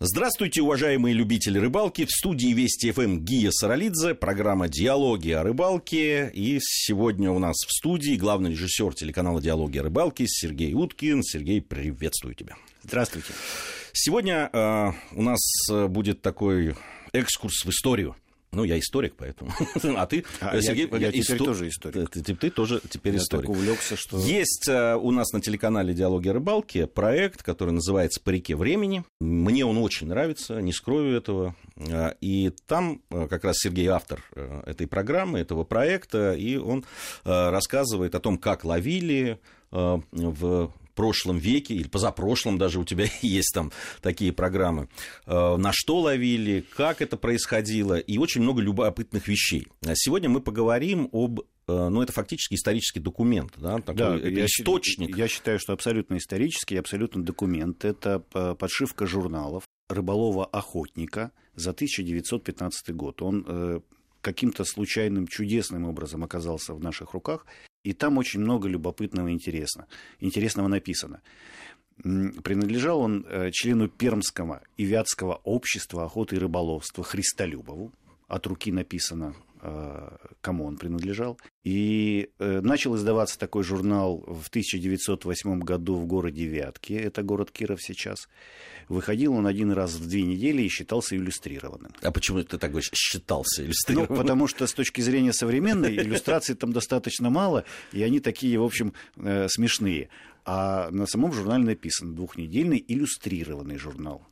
Здравствуйте, уважаемые любители рыбалки. В студии Вести ФМ Гия Саралидзе, программа «Диалоги о рыбалке». И сегодня у нас в студии главный режиссер телеканала «Диалоги о рыбалке» Сергей Уткин. Сергей, приветствую тебя. Здравствуйте. Сегодня э, у нас будет такой экскурс в историю. Ну, я историк, поэтому. А ты, а Сергей, я, я теперь исто... тоже историк. Ты, ты, ты тоже теперь я историк. так увлекся, что... Есть uh, у нас на телеканале «Диалоги о рыбалке» проект, который называется «По реке времени». Мне он очень нравится, не скрою этого. Uh, и там как раз Сергей автор этой программы, этого проекта, и он рассказывает о том, как ловили в прошлом веке или позапрошлом даже у тебя есть там такие программы, э, на что ловили, как это происходило, и очень много любопытных вещей. А сегодня мы поговорим об э, ну, это фактически исторический документ, да, такой да, я источник. Считаю, я считаю, что абсолютно исторический, абсолютно документ. Это э, подшивка журналов рыболова-охотника за 1915 год. Он каким-то случайным, чудесным образом оказался в наших руках. И там очень много любопытного и интересного. Интересного написано. Принадлежал он э, члену Пермского и Вятского общества охоты и рыболовства Христолюбову. От руки написано кому он принадлежал. И э, начал издаваться такой журнал в 1908 году в городе Вятке, это город Киров сейчас. Выходил он один раз в две недели и считался иллюстрированным. А почему ты так говоришь, считался иллюстрированным? Ну, потому что с точки зрения современной иллюстраций там достаточно мало, и они такие, в общем, э, смешные. А на самом журнале написано двухнедельный иллюстрированный журнал.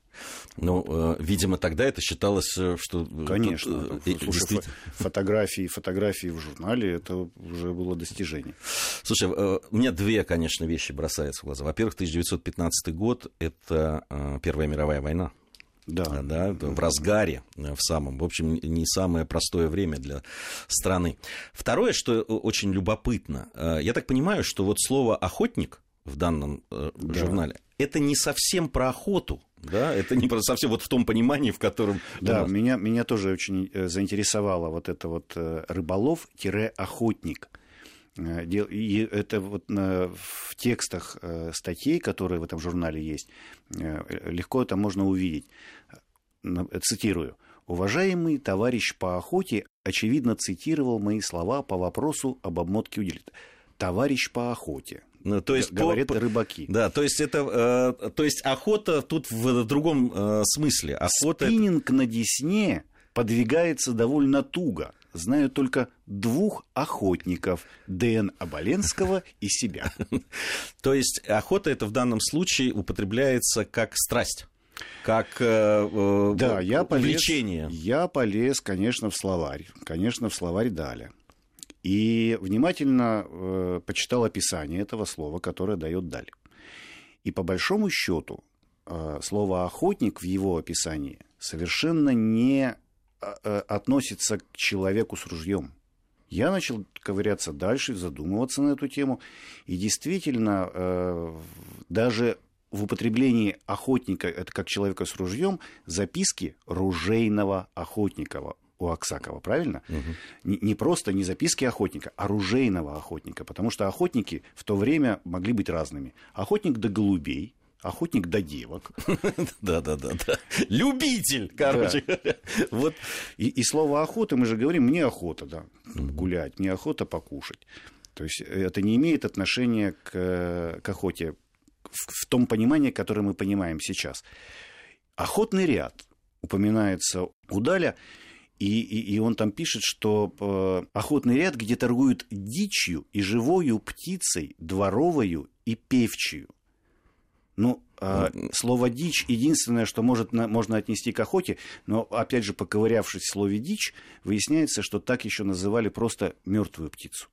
Ну, э, видимо, тогда это считалось, э, что... Э, Конечно. Э, Слушай, действительно... фотографии, фотографии в журнале, это уже было достижение. Слушай, у меня две, конечно, вещи бросаются в глаза. Во-первых, 1915 год – это Первая мировая война. Да. да, в разгаре, в самом, в общем, не самое простое время для страны. Второе, что очень любопытно, я так понимаю, что вот слово охотник в данном да. журнале это не совсем про охоту, да, это не совсем вот в том понимании, в котором... Да, меня, меня тоже очень э, заинтересовало вот это вот э, рыболов-охотник. Э, и это вот в текстах статей, которые в этом журнале есть, легко это можно увидеть. Цитирую. Уважаемый товарищ по охоте, очевидно, цитировал мои слова по вопросу об обмотке удилит. Товарищ по охоте. Ну, то есть говорят по, рыбаки. Да, то есть это, э, то есть охота тут в другом э, смысле. Охота Спиннинг это... на Десне подвигается довольно туго. Знаю только двух охотников, Д.Н. Оболенского и себя. То есть охота это в данном случае употребляется как страсть как э, э да, я увлечение. Полез, я полез, конечно, в словарь. Конечно, в словарь Даля. И внимательно э, почитал описание этого слова, которое дает Даль. И по большому счету э, слово охотник в его описании совершенно не э, относится к человеку с ружьем. Я начал ковыряться дальше, задумываться на эту тему. И действительно, э, даже в употреблении охотника, это как человека с ружьем, записки ружейного охотника у Аксакова, правильно? Угу. Не, не просто не записки охотника, а оружейного охотника, потому что охотники в то время могли быть разными. Охотник до голубей, охотник до девок. Да-да-да. Любитель, короче. Вот. И, и слово охота, мы же говорим, мне охота, да, гулять, мне охота покушать. То есть это не имеет отношения к, к охоте в, в том понимании, которое мы понимаем сейчас. Охотный ряд упоминается у Даля, и, и, и он там пишет, что э, охотный ряд, где торгуют дичью и живою птицей, дворовою и певчью. Ну, э, слово дичь единственное, что может, на, можно отнести к охоте, но опять же, поковырявшись в слове дичь, выясняется, что так еще называли просто мертвую птицу.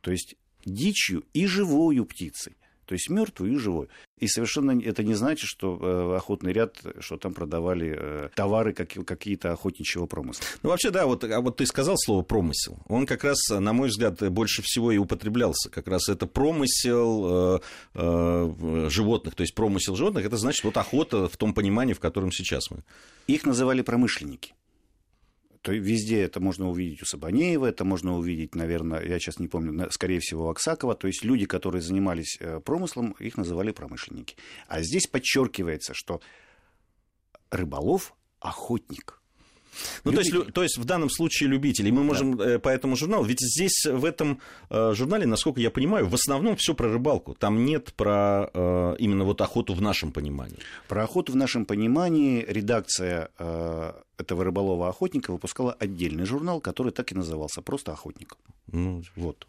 То есть дичью и живою птицей. То есть мертвую и живую. И совершенно это не значит, что э, охотный ряд, что там продавали э, товары как, какие-то охотничьего промысла. Ну, вообще, да, вот, а вот ты сказал слово промысел. Он как раз, на мой взгляд, больше всего и употреблялся. Как раз это промысел э, э, животных. То есть промысел животных это значит вот охота в том понимании, в котором сейчас мы. Их называли промышленники то везде это можно увидеть у Сабанеева, это можно увидеть, наверное, я сейчас не помню, скорее всего, у Аксакова. То есть люди, которые занимались э, промыслом, их называли промышленники. А здесь подчеркивается, что рыболов охотник. Ну, то есть, то есть в данном случае любители. Мы можем да. Э, по этому журналу. Ведь здесь в этом э, журнале, насколько я понимаю, в основном все про рыбалку. Там нет про э, именно вот охоту в нашем понимании. Про охоту в нашем понимании редакция этого рыболова охотника выпускала отдельный журнал, который так и назывался просто охотник. Ну, вот.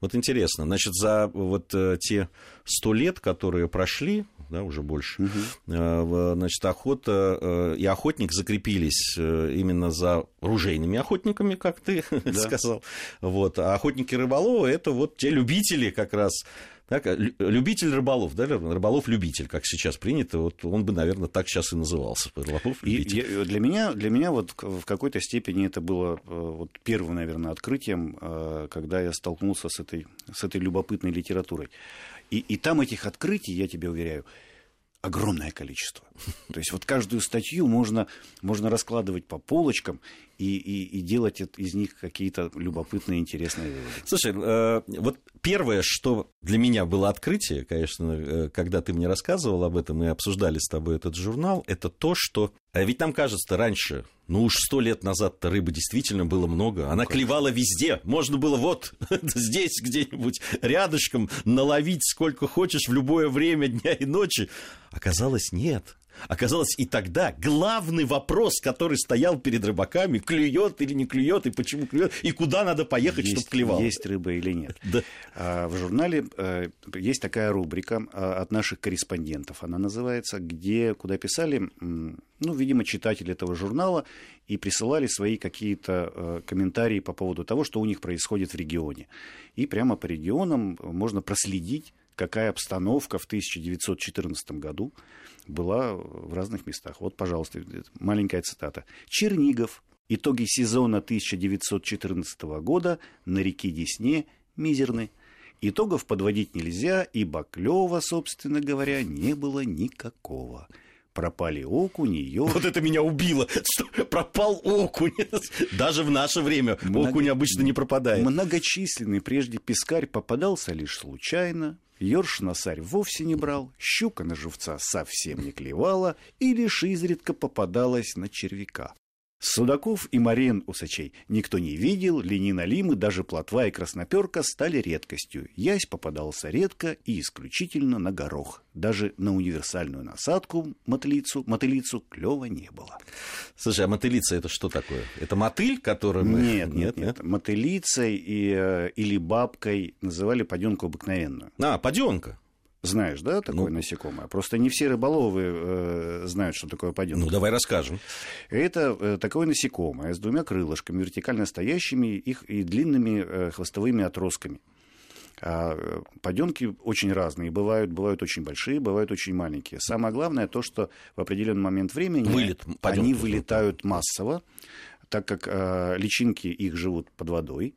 Вот интересно, значит, за вот те сто лет, которые прошли, да, уже больше. Угу. Значит, охота э, и охотник закрепились э, именно за ружейными охотниками, как ты да. сказал. Вот. А охотники рыболовы это вот те любители как раз так, любитель рыболов, да, рыболов-любитель, как сейчас принято, вот он бы, наверное, так сейчас и назывался. Рыболов и для, меня, для меня вот в какой-то степени это было вот первым, наверное, открытием, когда я столкнулся с этой, с этой любопытной литературой. И, и там этих открытий, я тебе уверяю, огромное количество. То есть вот каждую статью можно, можно раскладывать по полочкам и, и, и делать из них какие-то любопытные, интересные выводы. Слушай, э, вот первое, что для меня было открытие, конечно, э, когда ты мне рассказывал об этом и обсуждали с тобой этот журнал, это то, что... Э, ведь нам кажется, раньше, ну уж сто лет назад-то рыбы действительно было много. Она клевала везде. Можно было вот здесь где-нибудь рядышком наловить сколько хочешь в любое время дня и ночи. Оказалось, нет. Оказалось, и тогда главный вопрос, который стоял перед рыбаками, клюет или не клюет, и почему клюет, и куда надо поехать, есть, чтобы клевал. Есть рыба или нет. Да. А, в журнале а, есть такая рубрика а, от наших корреспондентов, она называется, где, куда писали, ну, видимо, читатели этого журнала и присылали свои какие-то а, комментарии по поводу того, что у них происходит в регионе. И прямо по регионам можно проследить, какая обстановка в 1914 году была в разных местах. Вот, пожалуйста, маленькая цитата. Чернигов. Итоги сезона 1914 года на реке Десне мизерны. Итогов подводить нельзя, ибо клёва, собственно говоря, не было никакого. Пропали окунь, ее. Вот это меня убило, что пропал окунь. Даже в наше время Много... окунь обычно не пропадает. Многочисленный прежде пескарь попадался лишь случайно, Ёрш носарь вовсе не брал, щука на живца совсем не клевала и лишь изредка попадалась на червяка. Судаков и марен усачей никто не видел, ленина лимы, даже плотва и красноперка стали редкостью. Ясь попадался редко и исключительно на горох. Даже на универсальную насадку мотылицу, мотылицу клёва не было. Слушай, а мотылица это что такое? Это мотыль, который мы... Нет, нет, нет. нет. Мотылицей и, э, или бабкой называли паденку обыкновенную. А, паденка. Знаешь, да, такое ну, насекомое? Просто не все рыболовы э, знают, что такое паденка. Ну, давай расскажем. Это э, такое насекомое с двумя крылышками, вертикально стоящими их и длинными э, хвостовыми отростками. А э, паденки очень разные. Бывают, бывают очень большие, бывают очень маленькие. Самое главное то, что в определенный момент времени Вылет, они вылетают массово, так как э, личинки их живут под водой.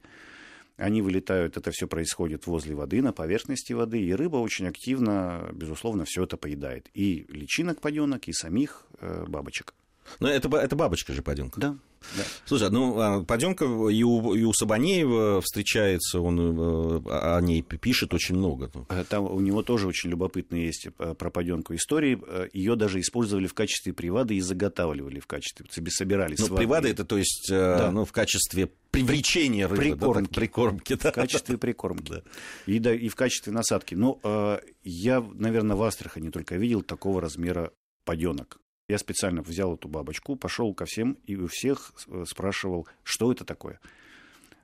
Они вылетают, это все происходит возле воды, на поверхности воды, и рыба очень активно, безусловно, все это поедает. И личинок паденок, и самих э, бабочек. Но это, это бабочка же паденка. Да. Да. Слушай, ну, а Паденка и у, и у Сабанеева встречается, он э, о ней пишет очень много. Э, там у него тоже очень любопытные есть э, про Паденку истории. Ее даже использовали в качестве привады и заготавливали в качестве, собирали Ну, привады это, то есть, да. ну, в качестве привлечения рыбы. Прикормки. Да, прикормки да. В качестве прикормки. Да. И, да, и в качестве насадки. Но э, я, наверное, в Астрахани только видел такого размера паденок. Я специально взял эту бабочку, пошел ко всем и у всех э, спрашивал, что это такое.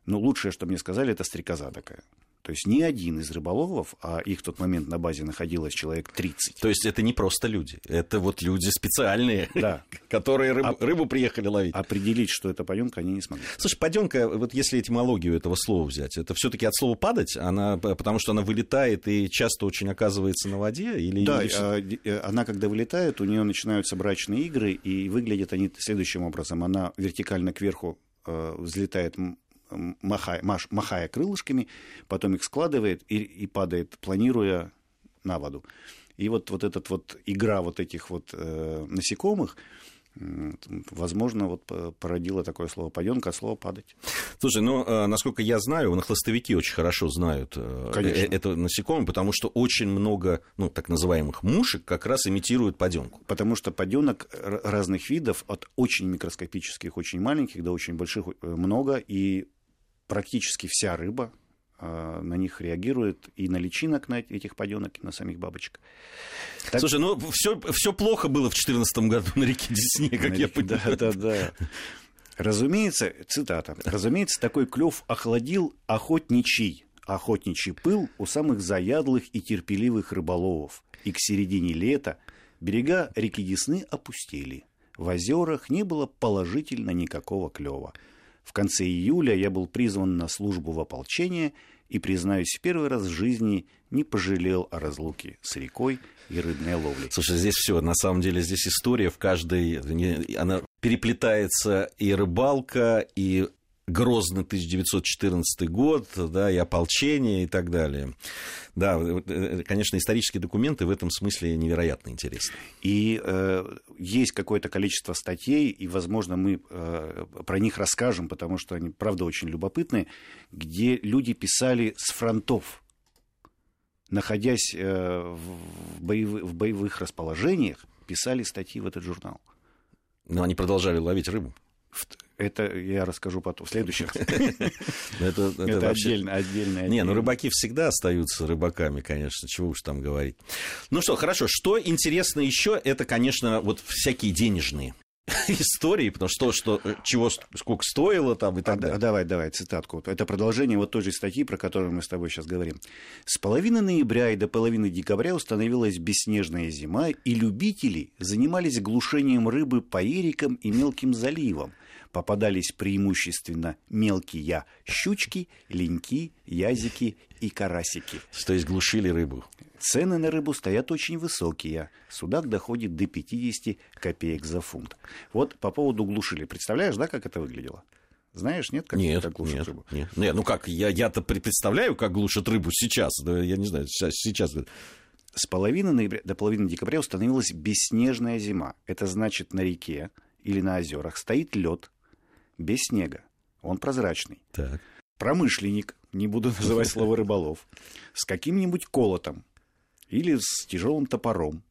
Но лучшее, что мне сказали, это стрекоза такая. То есть ни один из рыболовов, а их в тот момент на базе находилось человек 30. То есть это не просто люди, это вот люди специальные, да. которые рыбу, а, рыбу приехали ловить. Определить, что это паденка, они не смогли. Слушай, паденка, вот если этимологию этого слова взять, это все-таки от слова падать, она, потому что она вылетает и часто очень оказывается на воде? Или да, или... А, э, она когда вылетает, у нее начинаются брачные игры, и выглядят они следующим образом. Она вертикально кверху э, взлетает махая, маш, махая крылышками, потом их складывает и, и падает, планируя на воду. И вот, вот эта вот игра вот этих вот э, насекомых, возможно, вот породило такое слово «паденка», а слово «падать». Слушай, ну, э, насколько я знаю, нахлостовики очень хорошо знают э, Конечно. это насекомое, потому что очень много, ну, так называемых мушек как раз имитируют паденку. Потому что паденок разных видов, от очень микроскопических, очень маленьких до очень больших много, и практически вся рыба а, на них реагирует и на личинок на этих паденок, и на самих бабочек. Так... Слушай, ну все, все плохо было в 2014 году на реке Десне, как на я понимаю. Да, да, да. Разумеется, цитата, разумеется, такой клев охладил охотничий, охотничий пыл у самых заядлых и терпеливых рыболовов. И к середине лета берега реки Десны опустели. В озерах не было положительно никакого клева. В конце июля я был призван на службу в ополчение и, признаюсь, в первый раз в жизни не пожалел о разлуке с рекой и рыбной ловлей. Слушай, здесь все, на самом деле, здесь история в каждой, она переплетается и рыбалка, и Грозный 1914 год, да, и ополчение и так далее. Да, э, конечно, исторические документы в этом смысле невероятно интересны. И э, есть какое-то количество статей, и, возможно, мы э, про них расскажем, потому что они, правда, очень любопытные, где люди писали с фронтов, находясь э, в, боевых, в боевых расположениях, писали статьи в этот журнал. Но они продолжали ловить рыбу. Это я расскажу потом, в следующий раз. Это отдельно, отдельно. Не, ну рыбаки всегда остаются рыбаками, конечно, чего уж там говорить. Ну что, хорошо, что интересно еще, это, конечно, вот всякие денежные истории, потому что, что чего сколько стоило там и так а, далее. А, давай, давай, цитатку. Это продолжение вот той же статьи, про которую мы с тобой сейчас говорим. С половины ноября и до половины декабря установилась бесснежная зима, и любители занимались глушением рыбы по ирикам и мелким заливам попадались преимущественно мелкие щучки, леньки, язики и карасики. То есть глушили рыбу? Цены на рыбу стоят очень высокие. Судак доходит до 50 копеек за фунт. Вот по поводу глушили. Представляешь, да, как это выглядело? Знаешь, нет, как, нет, как глушат нет, рыбу? Нет, нет, ну как, я, я-то представляю, как глушат рыбу сейчас. Да, я не знаю, сейчас, сейчас с половины ноября до половины декабря установилась бесснежная зима. Это значит, на реке или на озерах стоит лед, без снега. Он прозрачный. Так. Промышленник, не буду называть слово рыболов, с каким-нибудь колотом или с тяжелым топором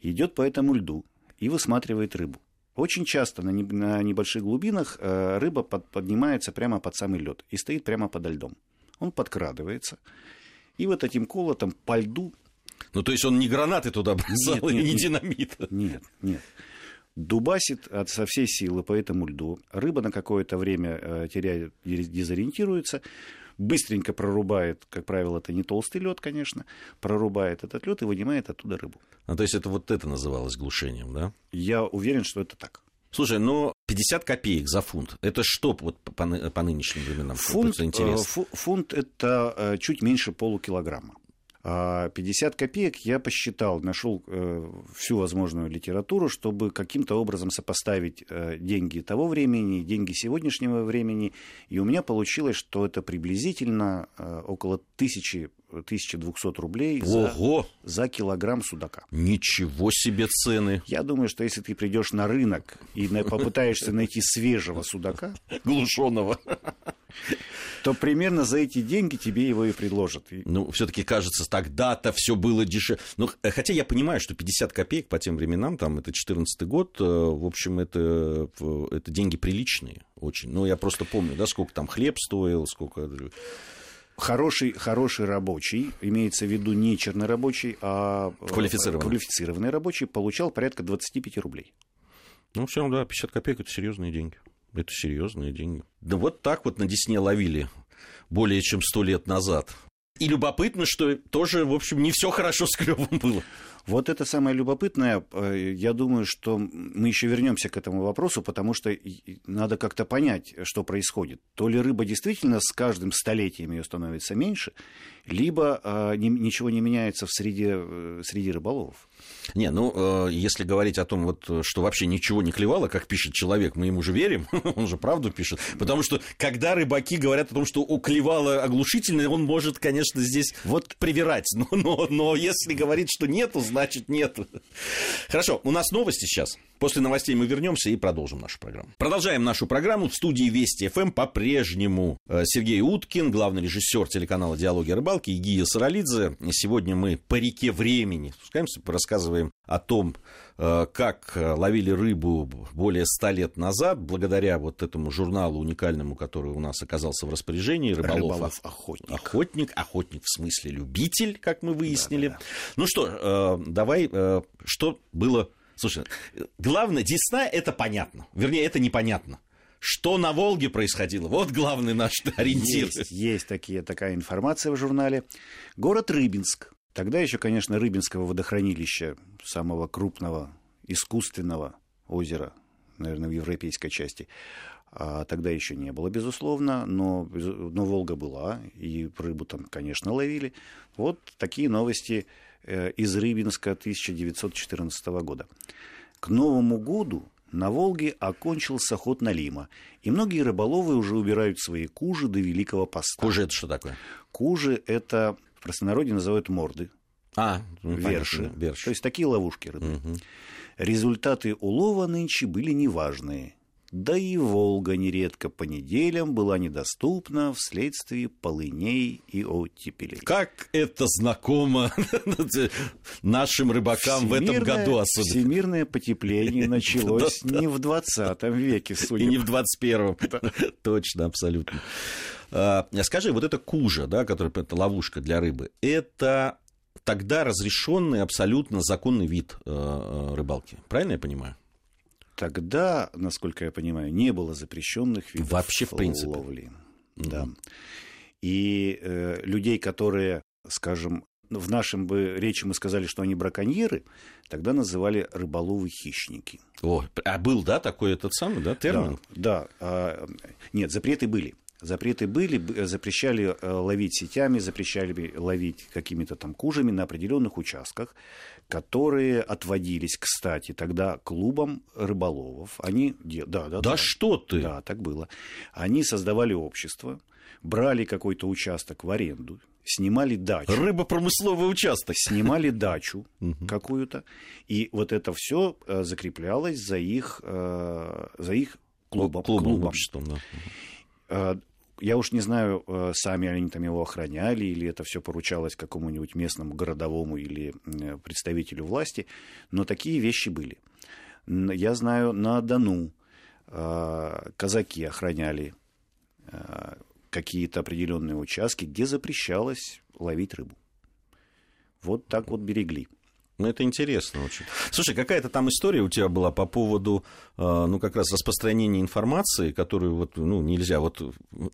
идет по этому льду и высматривает рыбу. Очень часто на, небольших глубинах э, рыба поднимается прямо под самый лед и стоит прямо подо льдом. Он подкрадывается, и вот этим колотом по льду... Ну, то есть он не гранаты туда бросал, нет, нет, и не нет, динамит. Нет, нет дубасит от, со всей силы по этому льду. Рыба на какое-то время э, теряет, дезориентируется, быстренько прорубает, как правило, это не толстый лед, конечно, прорубает этот лед и вынимает оттуда рыбу. А то есть это вот это называлось глушением, да? Я уверен, что это так. Слушай, но 50 копеек за фунт, это что вот по, по, по нынешним временам? Фунт, это, э, фунт это э, чуть меньше полукилограмма. А 50 копеек я посчитал, нашел э, всю возможную литературу, чтобы каким-то образом сопоставить э, деньги того времени, деньги сегодняшнего времени. И у меня получилось, что это приблизительно э, около тысячи 1200 рублей Ого! За, за килограмм судака. Ничего себе цены! Я думаю, что если ты придешь на рынок и попытаешься найти свежего судака... Глушенного то примерно за эти деньги тебе его и предложат. Ну, все-таки кажется, тогда-то все было дешевле. Ну, хотя я понимаю, что 50 копеек по тем временам, там, это 14 год, э, в общем, это, это деньги приличные очень. Ну, я просто помню, да, сколько там хлеб стоил, сколько... Хороший, хороший рабочий, имеется в виду не чернорабочий, а э, квалифицированный. квалифицированный рабочий, получал порядка 25 рублей. Ну, все, да, 50 копеек – это серьезные деньги. Это серьезные деньги. Да вот так вот на Десне ловили более чем сто лет назад. И любопытно, что тоже, в общем, не все хорошо с клевом было. Вот это самое любопытное. Э, я думаю, что мы еще вернемся к этому вопросу, потому что надо как-то понять, что происходит. То ли рыба действительно с каждым столетием ее становится меньше, либо э, ничего не меняется в среде, э, среди рыболовов. Не, ну, если говорить о том, вот, что вообще ничего не клевало, как пишет человек, мы ему же верим, он же правду пишет, потому что когда рыбаки говорят о том, что клевало оглушительно, он может, конечно, здесь вот привирать, но, но, но если говорить, что нету, значит нет. Хорошо, у нас новости сейчас. После новостей мы вернемся и продолжим нашу программу. Продолжаем нашу программу. В студии Вести ФМ по-прежнему э, Сергей Уткин, главный режиссер телеканала «Диалоги о рыбалке» и Гия Саралидзе. Сегодня мы по реке времени спускаемся, рассказываем о том, э, как э, ловили рыбу более ста лет назад, благодаря вот этому журналу уникальному, который у нас оказался в распоряжении. Рыболов, Рыболов охотник. Охотник, охотник в смысле любитель, как мы выяснили. Да, да. Ну что, давай, что было Слушай, главное, Десна это понятно. Вернее, это непонятно. Что на Волге происходило? Вот главный наш ориентир. Есть, есть такие, такая информация в журнале. Город Рыбинск. Тогда еще, конечно, Рыбинского водохранилища, самого крупного искусственного озера, наверное, в европейской части, а тогда еще не было, безусловно, но, но Волга была, и рыбу там, конечно, ловили. Вот такие новости Э, из Рыбинска 1914 года. К Новому году на Волге окончился ход налима, и многие рыболовы уже убирают свои кужи до Великого Поста. Кужи это что такое? Кужи это простонародье называют морды. А, ну, верши. верши. То есть такие ловушки рыбы. Угу. Результаты улова нынче были неважные. Да и Волга нередко по неделям была недоступна вследствие полыней и оттепелей. Как это знакомо нашим рыбакам в этом году особенно. Всемирное потепление началось не в 20 веке, судя И не в 21-м. Точно, абсолютно. А, скажи, вот эта кужа, да, которая это ловушка для рыбы, это тогда разрешенный абсолютно законный вид э, э, рыбалки. Правильно я понимаю? тогда, насколько я понимаю, не было запрещенных видов Вообще, в принципе. ловли. Mm-hmm. Да. И э, людей, которые, скажем, в нашем бы речи мы сказали, что они браконьеры, тогда называли рыболовы хищники. О, а был, да, такой этот самый, да, термин? Да, да. А, нет, запреты были. Запреты были, запрещали э, ловить сетями, запрещали ловить какими-то там кужами на определенных участках, которые отводились, кстати, тогда клубам рыболовов. Они, да, да, да, да что ты? Да, так было. Они создавали общество, брали какой-то участок в аренду, снимали дачу. Рыбопромысловый участок. Снимали дачу какую-то. И вот это все э, закреплялось за их, э, за их клубом. Клубом, клубом. обществом, да. Я уж не знаю, э, сами они там его охраняли, или это все поручалось какому-нибудь местному городовому или представителю власти, но такие вещи были. Я знаю, на Дону э, казаки охраняли э, какие-то определенные участки, где запрещалось ловить рыбу. Вот так вот берегли. Ну, это интересно очень. Слушай, какая-то там история у тебя была по поводу, а, ну, как раз распространения информации, которую вот, ну, нельзя, вот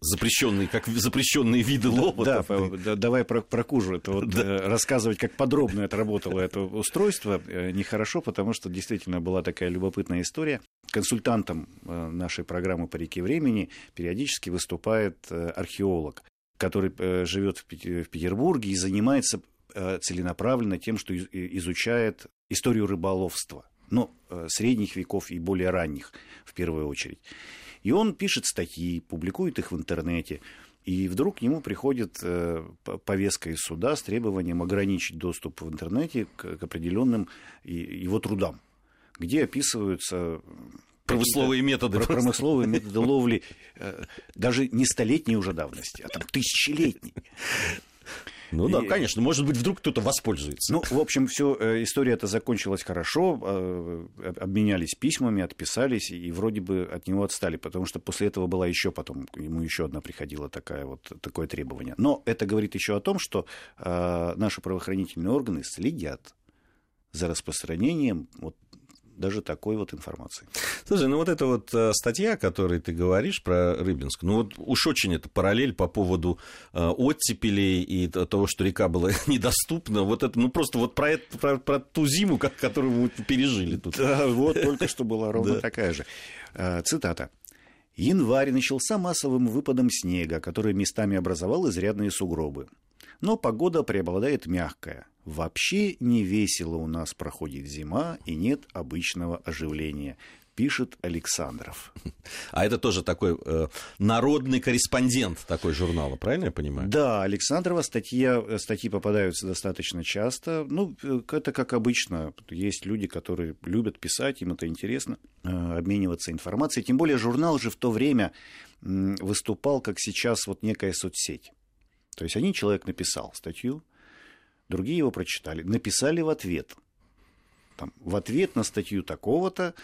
запрещенные, как запрещенные виды лова. Да, да, давай про, про кужу. Это вот да. Э, рассказывать, как подробно это работало, это устройство, э, нехорошо, потому что действительно была такая любопытная история. Консультантом э, нашей программы «По реке времени» периодически выступает археолог который живет в Петербурге и занимается Э, целенаправленно тем, что изучает историю рыболовства, но ну, средних веков и более ранних в первую очередь. И он пишет статьи, публикует их в интернете, и вдруг к нему приходит э, повестка из суда с требованием ограничить доступ в интернете к, к определенным его трудам, где описываются промысловые методы. Промысловые методы ловли даже не столетней уже давности, а там тысячелетней. Ну и... да, конечно, может быть, вдруг кто-то воспользуется. Ну, в общем, все, э, история эта закончилась хорошо, э, обменялись письмами, отписались, и вроде бы от него отстали, потому что после этого была еще потом, ему еще одна приходила такая вот, такое требование. Но это говорит еще о том, что э, наши правоохранительные органы следят за распространением вот даже такой вот информации. Слушай, ну вот эта вот э, статья, о которой ты говоришь про Рыбинск, ну вот уж очень это параллель по поводу э, оттепелей и того, что река была недоступна. Вот это, ну просто вот про, это, про, про ту зиму, которую мы пережили тут. Да, вот только что была ровно такая же. Э, цитата. Январь начался массовым выпадом снега, который местами образовал изрядные сугробы. Но погода преобладает мягкая. Вообще не весело у нас проходит зима и нет обычного оживления, пишет Александров. А это тоже такой э, народный корреспондент такой журнала, правильно я понимаю? Да, Александрова статья, статьи попадаются достаточно часто. Ну, это как обычно. Есть люди, которые любят писать, им это интересно, э, обмениваться информацией. Тем более журнал же в то время выступал, как сейчас, вот некая соцсеть. То есть один человек написал статью, другие его прочитали, написали в ответ. Там, в ответ на статью такого-то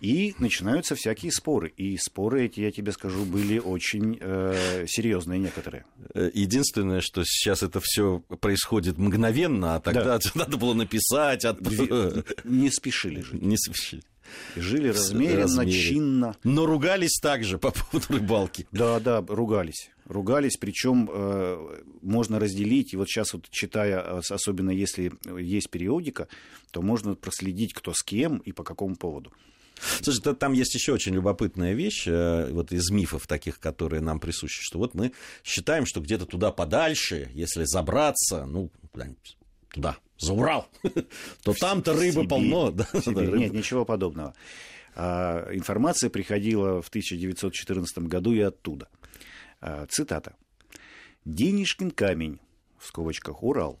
и начинаются всякие споры. И споры эти, я тебе скажу, были очень э, серьезные некоторые. Э, единственное, что сейчас это все происходит мгновенно, а тогда да. надо было написать. От... Не спешили же. Не спешили. Жили размеренно, размеренно, чинно. Но ругались также по поводу рыбалки. Да, да, ругались. Ругались, причем э, можно разделить. И вот сейчас вот читая, особенно если есть периодика, то можно проследить, кто с кем и по какому поводу. Слушай, там есть еще очень любопытная вещь, э, вот из мифов таких, которые нам присущи, что вот мы считаем, что где-то туда подальше, если забраться, ну, туда, за Урал, то там-то рыбы полно. Нет, ничего подобного. А, информация приходила в 1914 году и оттуда. А, цитата. «Денежкин камень, в скобочках Урал,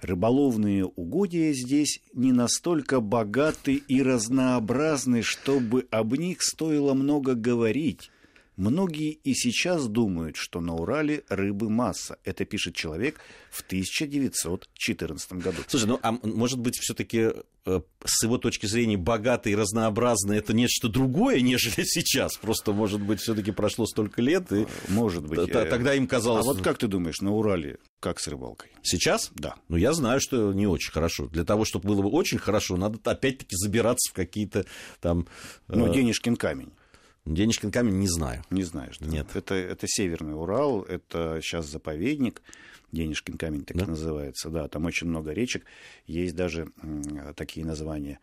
Рыболовные угодья здесь не настолько богаты и разнообразны, чтобы об них стоило много говорить. Многие и сейчас думают, что на Урале рыбы масса. Это пишет человек в 1914 году. Слушай, ну а может быть все-таки э, с его точки зрения богатый и разнообразный это нечто другое, нежели сейчас? Просто, может быть, все-таки прошло столько лет, и может быть. тогда им казалось... А вот как ты думаешь, на Урале как с рыбалкой? Сейчас? Да. Ну, я знаю, что не очень хорошо. Для того, чтобы было бы очень хорошо, надо опять-таки забираться в какие-то там... Ну, э... денежкин камень. Денежкин камень не знаю. Не знаешь, да? Нет. Это, это Северный Урал, это сейчас заповедник, Денежкин камень так да? называется. Да, там очень много речек. Есть даже такие названия.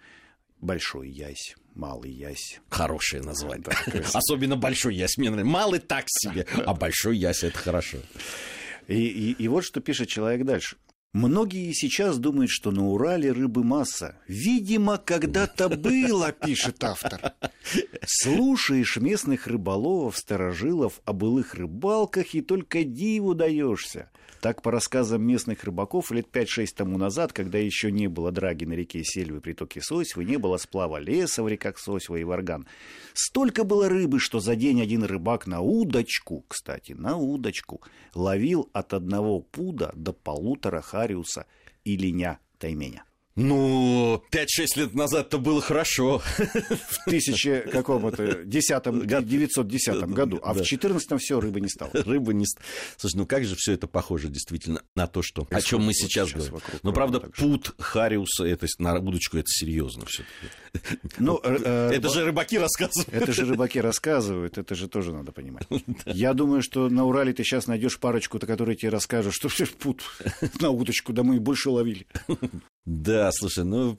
Большой ясь, малый ясь. Хорошее название. Да, Особенно большой ясь. Мне нравится. Малый так себе, а большой ясь это хорошо. И, и, и вот что пишет человек дальше. Многие сейчас думают, что на Урале рыбы масса. Видимо, когда-то было, пишет автор. Слушаешь местных рыболовов, старожилов о былых рыбалках и только диву даешься. Так, по рассказам местных рыбаков, лет 5-6 тому назад, когда еще не было драги на реке Сельвы притоке Сосьвы, не было сплава леса в реках Сосьва и Варган, столько было рыбы, что за день один рыбак на удочку, кстати, на удочку, ловил от одного пуда до полутора хариуса и линя тайменя. Ну, 5-6 лет назад это было хорошо. В тысяче каком-то десятом, 910 году. А да. в 14 все, рыбы не стало. Рыбы не стало. Слушай, ну как же все это похоже действительно на то, что, о чем мы сейчас, сейчас говорим. Ну, правда, пут Хариуса, это, на удочку, это серьезно все ну, э, э, это же рыбаки рассказывают. Это же рыбаки рассказывают, это же тоже надо понимать. Я думаю, что на Урале ты сейчас найдешь парочку-то, которые тебе расскажут, что все пут на удочку, да мы больше ловили. Да, слушай, ну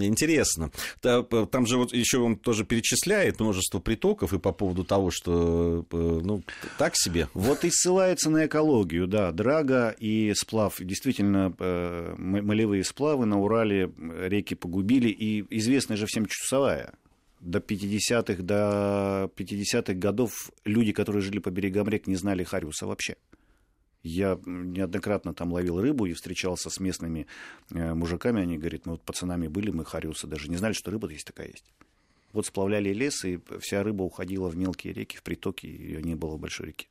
интересно. Там же вот еще он тоже перечисляет множество притоков и по поводу того, что э, ну так себе. Вот и ссылается на экологию, да. Драга и сплав. Действительно, э, молевые сплавы на Урале реки погубили. И известная же всем часовая до 50-х, до 50-х годов люди, которые жили по берегам рек, не знали Хариуса вообще. Я неоднократно там ловил рыбу и встречался с местными э, мужиками. Они говорят, мы вот пацанами были, мы хариусы даже не знали, что рыба есть такая есть. Вот сплавляли лес, и вся рыба уходила в мелкие реки, в притоки, ее не было в большой реке.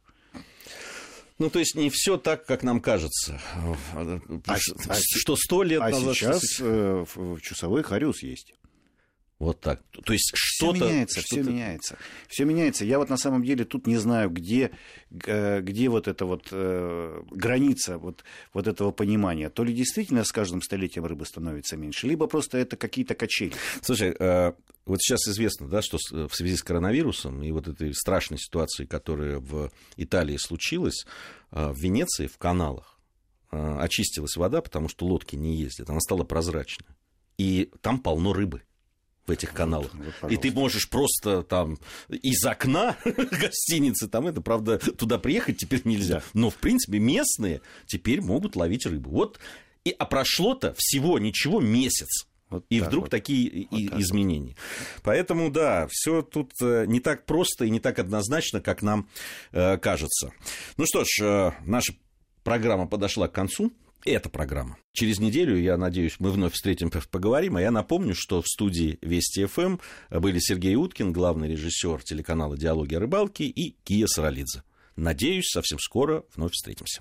Ну, то есть не все так, как нам кажется. А, а, что сто лет а назад. А сейчас э, часовой хариус есть. Вот так. То есть что-то... Все меняется, что все меняется. Все меняется. Я вот на самом деле тут не знаю, где, э, где вот эта вот э, граница вот, вот этого понимания. То ли действительно с каждым столетием рыбы становится меньше, либо просто это какие-то качели. Слушай, э, вот сейчас известно, да, что в связи с коронавирусом и вот этой страшной ситуацией, которая в Италии случилась, в Венеции, в каналах, очистилась вода, потому что лодки не ездят. Она стала прозрачной. И там полно рыбы в этих каналах. Вот, и ты можешь просто там из окна гостиницы, там это, правда, туда приехать теперь нельзя. Но, в принципе, местные теперь могут ловить рыбу. Вот, и, а прошло-то всего ничего месяц. Вот и вдруг вот. такие вот и, изменения. Вот. Поэтому, да, все тут э, не так просто и не так однозначно, как нам э, кажется. Ну что ж, э, наша программа подошла к концу. Эта программа. Через неделю, я надеюсь, мы вновь встретимся, поговорим. А я напомню, что в студии Вести ФМ были Сергей Уткин, главный режиссер телеканала «Диалоги о рыбалке» и Кия Саралидзе. Надеюсь, совсем скоро вновь встретимся.